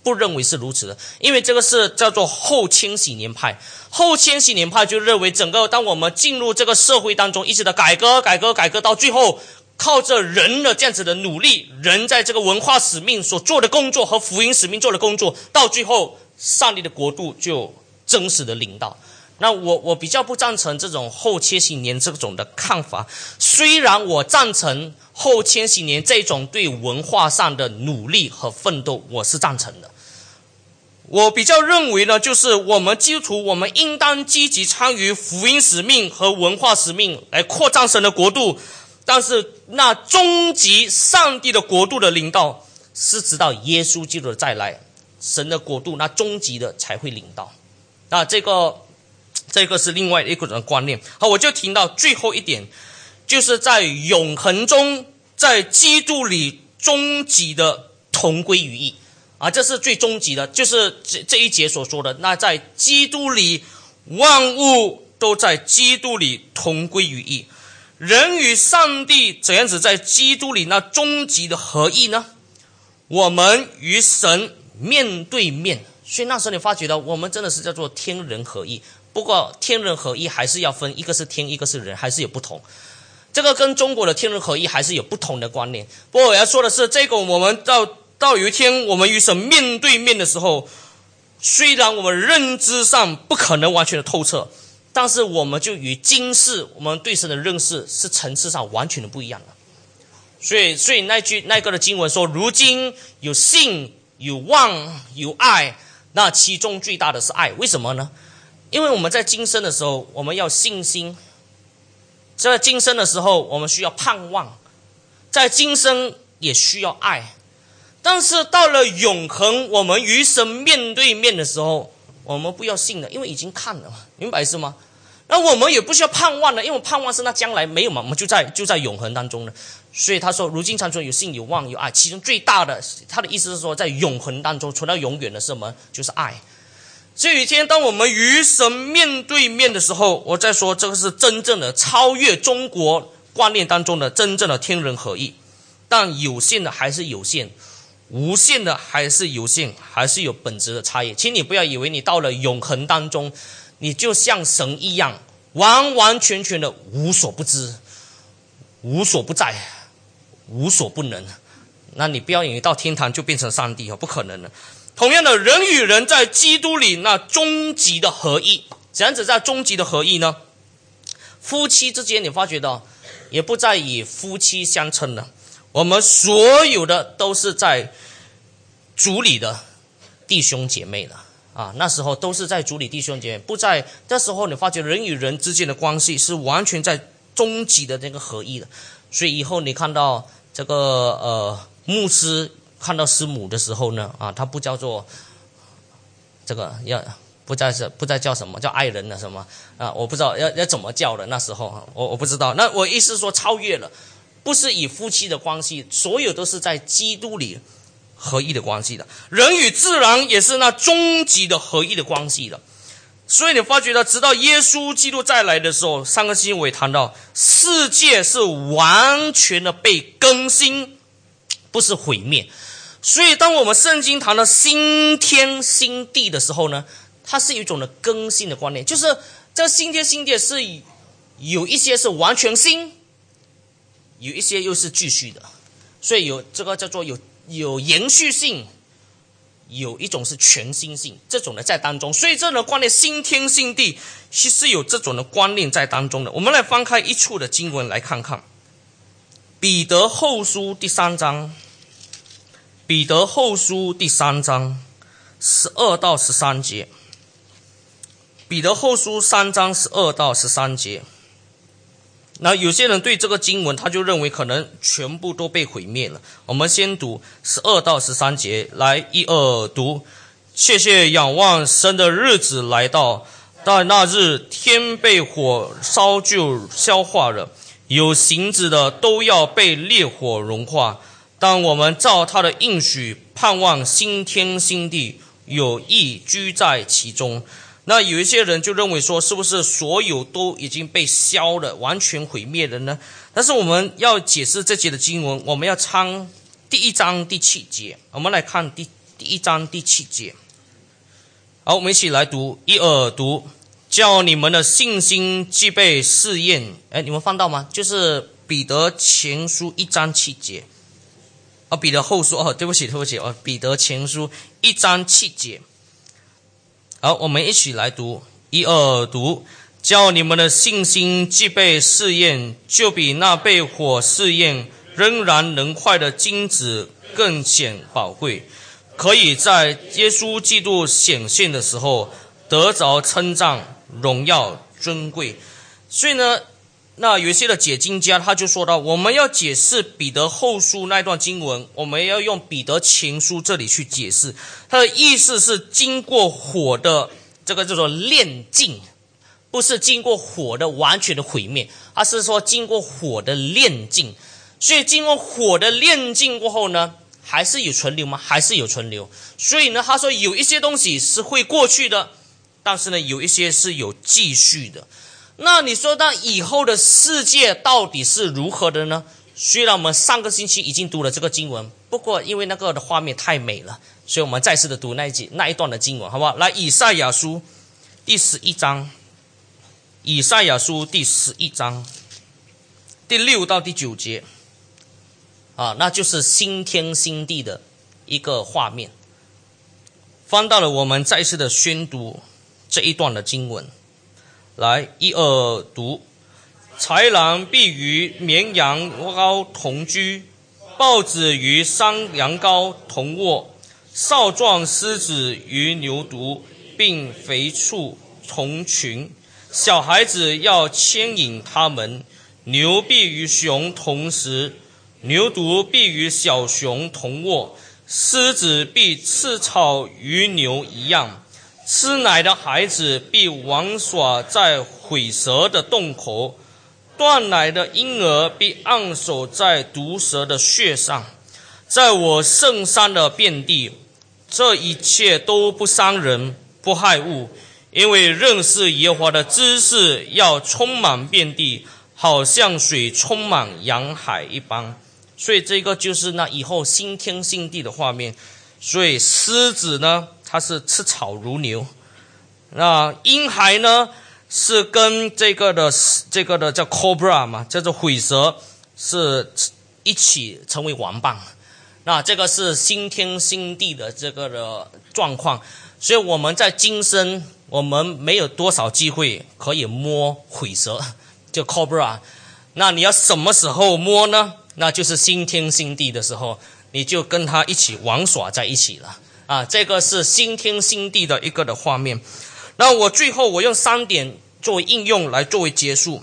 不认为是如此的，因为这个是叫做后千禧年派。后千禧年派就认为，整个当我们进入这个社会当中，一直的改革、改革、改革，到最后靠着人的这样子的努力，人在这个文化使命所做的工作和福音使命做的工作，到最后上帝的国度就。真实的领导，那我我比较不赞成这种后千禧年这种的看法。虽然我赞成后千禧年这种对文化上的努力和奋斗，我是赞成的。我比较认为呢，就是我们基督徒，我们应当积极参与福音使命和文化使命，来扩张神的国度。但是那终极上帝的国度的领导，是直到耶稣基督的再来，神的国度那终极的才会领导。那这个，这个是另外一个人观念。好，我就听到最后一点，就是在永恒中，在基督里终极的同归于一啊，这是最终极的，就是这这一节所说的。那在基督里，万物都在基督里同归于一。人与上帝怎样子在基督里那终极的合一呢？我们与神面对面。所以那时候你发觉到，我们真的是叫做天人合一。不过天人合一还是要分，一个是天，一个是人，还是有不同。这个跟中国的天人合一还是有不同的观念。不过我要说的是，这个我们到到有一天我们与神面对面的时候，虽然我们认知上不可能完全的透彻，但是我们就与今世我们对神的认识是层次上完全的不一样的。所以，所以那句那个的经文说：“如今有信、有望、有爱，那其中最大的是爱。为什么呢？因为我们在今生的时候，我们要信心；在今生的时候，我们需要盼望；在今生也需要爱。但是到了永恒，我们与神面对面的时候，我们不要信了，因为已经看了，明白是吗？那我们也不需要盼望了，因为盼望是那将来没有嘛，我们就在就在永恒当中了。所以他说，如今长存有信、有望、有爱，其中最大的，他的意思是说，在永恒当中存到永远的是什么？就是爱。这一天，当我们与神面对面的时候，我再说，这个是真正的超越中国观念当中的真正的天人合一。但有限的还是有限，无限的还是有限，还是有本质的差异。请你不要以为你到了永恒当中，你就像神一样，完完全全的无所不知、无所不在、无所不能。那你不要以为到天堂就变成上帝哦，不可能的。同样的，人与人在基督里那终极的合一，怎样子在终极的合一呢？夫妻之间，你发觉到也不再以夫妻相称了。我们所有的都是在主里的弟兄姐妹了啊！那时候都是在主里弟兄姐妹，不在那时候，你发觉人与人之间的关系是完全在终极的那个合一的。所以以后你看到这个呃牧师。看到师母的时候呢，啊，他不叫做这个，要不再是不再叫什么叫爱人了什么啊？我不知道要要怎么叫了。那时候我我不知道。那我意思说超越了，不是以夫妻的关系，所有都是在基督里合一的关系的。人与自然也是那终极的合一的关系的。所以你发觉到，直到耶稣基督再来的时候，上个星期我也谈到，世界是完全的被更新，不是毁灭。所以，当我们圣经谈到新天新地的时候呢，它是一种的更新的观念，就是这新天新地是有一些是完全新，有一些又是继续的，所以有这个叫做有有延续性，有一种是全新性，这种的在当中。所以这种观念新天新地其实有这种的观念在当中的。我们来翻开一处的经文来看看，《彼得后书》第三章。彼得后书第三章十二到十三节。彼得后书三章十二到十三节。那有些人对这个经文，他就认为可能全部都被毁灭了。我们先读十二到十三节，来一二读。谢谢仰望神的日子来到，但那日天被火烧就消化了，有形子的都要被烈火融化。当我们照他的应许，盼望新天新地，有意居在其中。那有一些人就认为说，是不是所有都已经被消了，完全毁灭了呢？但是我们要解释这节的经文，我们要参第一章第七节。我们来看第第一章第七节。好，我们一起来读，一耳读，叫你们的信心既被试验。哎，你们放到吗？就是彼得前书一章七节。啊，彼得后书哦，对不起，对不起哦，彼得前书一章七节。好，我们一起来读，一二读，叫你们的信心既被试验，就比那被火试验仍然能坏的金子更显宝贵，可以在耶稣基督显现的时候得着称赞、荣耀、尊贵。所以呢。那有一些的解经家，他就说到，我们要解释彼得后书那段经文，我们要用彼得前书这里去解释。他的意思是，经过火的这个叫做炼净，不是经过火的完全的毁灭，而是说经过火的炼净。所以经过火的炼净过后呢，还是有存留吗？还是有存留。所以呢，他说有一些东西是会过去的，但是呢，有一些是有继续的。那你说，那以后的世界到底是如何的呢？虽然我们上个星期已经读了这个经文，不过因为那个的画面太美了，所以我们再次的读那一节那一段的经文，好不好？来，以赛亚书第十一章，以赛亚书第十一章第六到第九节，啊，那就是新天新地的一个画面。翻到了，我们再次的宣读这一段的经文。来，一二读。豺狼必与绵羊羔同居，豹子与山羊羔同卧，少壮狮子与牛犊并肥畜同群。小孩子要牵引他们。牛必与熊同食，牛犊必与小熊同卧，狮子必吃草与牛一样。吃奶的孩子必玩耍在毁蛇的洞口。断奶的婴儿必按守在毒蛇的穴上，在我圣山的遍地，这一切都不伤人，不害物，因为认识耶和华的知识要充满遍地，好像水充满洋海一般。所以这个就是那以后新天新地的画面。所以狮子呢，它是吃草如牛；那婴孩呢？是跟这个的这个的叫 cobra 嘛，叫做毁蛇，是一起成为王棒。那这个是新天新地的这个的状况，所以我们在今生我们没有多少机会可以摸毁蛇，就 cobra。那你要什么时候摸呢？那就是新天新地的时候，你就跟他一起玩耍在一起了啊！这个是新天新地的一个的画面。那我最后我用三点作为应用来作为结束。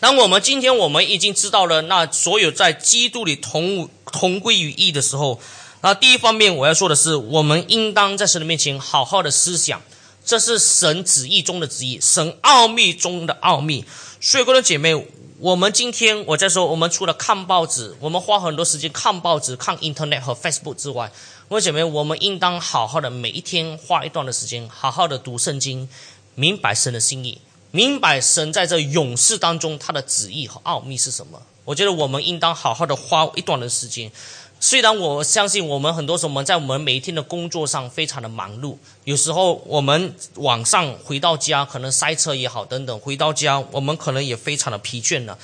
当我们今天我们已经知道了那所有在基督里同同归于一的时候，那第一方面我要说的是，我们应当在神的面前好好的思想，这是神旨意中的旨意，神奥秘中的奥秘。所以，各位姐妹，我们今天我在说，我们除了看报纸，我们花很多时间看报纸、看 Internet 和 Facebook 之外。为什么我们应当好好的每一天花一段的时间，好好的读圣经，明白神的心意，明白神在这勇士当中他的旨意和奥秘是什么？我觉得我们应当好好的花一段的时间。虽然我相信我们很多时候我们在我们每一天的工作上非常的忙碌，有时候我们晚上回到家可能塞车也好等等，回到家我们可能也非常的疲倦了。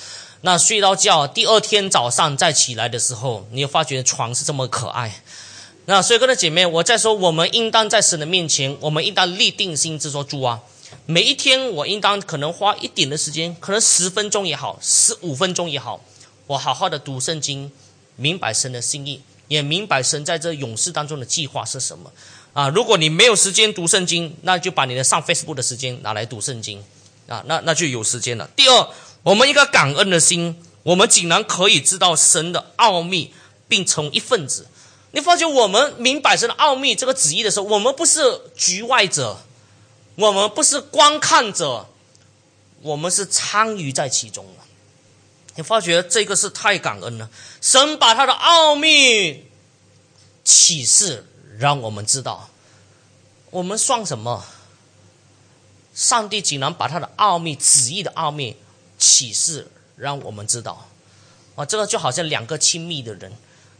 那睡到觉，第二天早上再起来的时候，你又发觉床是这么可爱。那所以，各位姐妹，我在说，我们应当在神的面前，我们应当立定心志说：主啊，每一天我应当可能花一点的时间，可能十分钟也好，十五分钟也好，我好好的读圣经，明白神的心意，也明白神在这勇士当中的计划是什么。啊，如果你没有时间读圣经，那就把你的上 Facebook 的时间拿来读圣经，啊，那那就有时间了。第二，我们一个感恩的心，我们竟然可以知道神的奥秘，并成一份子。你发觉我们明白神的奥秘这个旨意的时候，我们不是局外者，我们不是观看者，我们是参与在其中了。你发觉这个是太感恩了，神把他的奥秘启示让我们知道，我们算什么？上帝竟然把他的奥秘旨意的奥秘启示让我们知道，啊，这个就好像两个亲密的人。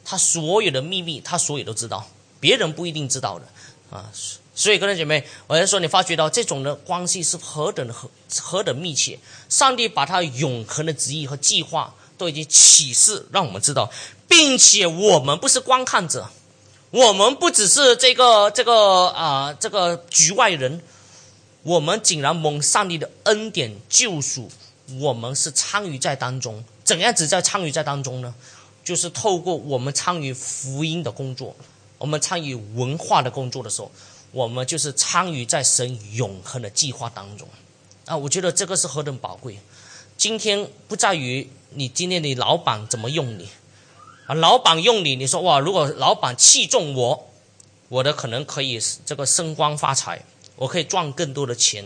他所有的秘密，他所有都知道，别人不一定知道的啊。所以，各位姐妹，我要说，你发觉到这种的关系是何等何何等密切。上帝把他永恒的旨意和计划都已经启示让我们知道，并且我们不是观看者，我们不只是这个这个啊这个局外人，我们竟然蒙上帝的恩典救赎，我们是参与在当中。怎样子在参与在当中呢？就是透过我们参与福音的工作，我们参与文化的工作的时候，我们就是参与在神永恒的计划当中。啊，我觉得这个是何等宝贵。今天不在于你今天你老板怎么用你，啊，老板用你，你说哇，如果老板器重我，我的可能可以这个升官发财，我可以赚更多的钱。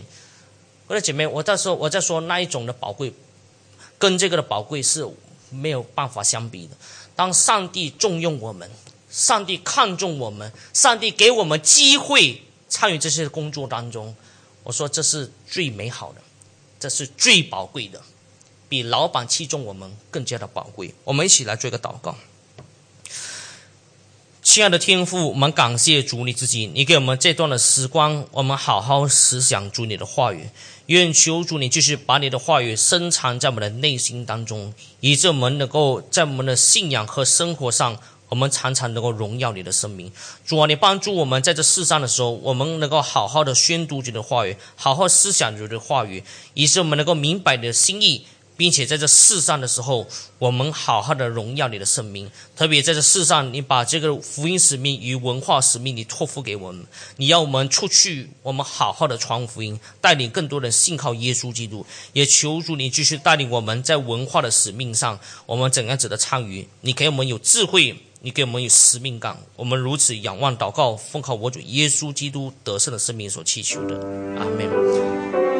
我的姐妹，我在说我在说那一种的宝贵，跟这个的宝贵是。没有办法相比的。当上帝重用我们，上帝看重我们，上帝给我们机会参与这些工作当中，我说这是最美好的，这是最宝贵的，比老板器重我们更加的宝贵。我们一起来做一个祷告。亲爱的天父，我们感谢主你自己，你给我们这段的时光，我们好好思想主你的话语。愿求主你继续把你的话语深藏在我们的内心当中，以致我们能够在我们的信仰和生活上我们常常能够荣耀你的生命。主啊，你帮助我们在这世上的时候，我们能够好好的宣读主的话语，好好思想主的话语，以致我们能够明白你的心意。并且在这世上的时候，我们好好的荣耀你的生命。特别在这世上，你把这个福音使命与文化使命，你托付给我们。你要我们出去，我们好好的传福音，带领更多人信靠耶稣基督。也求主你继续带领我们在文化的使命上，我们怎样子的参与？你给我们有智慧，你给我们有使命感。我们如此仰望祷告，奉靠我主耶稣基督得胜的生命所祈求的。阿门。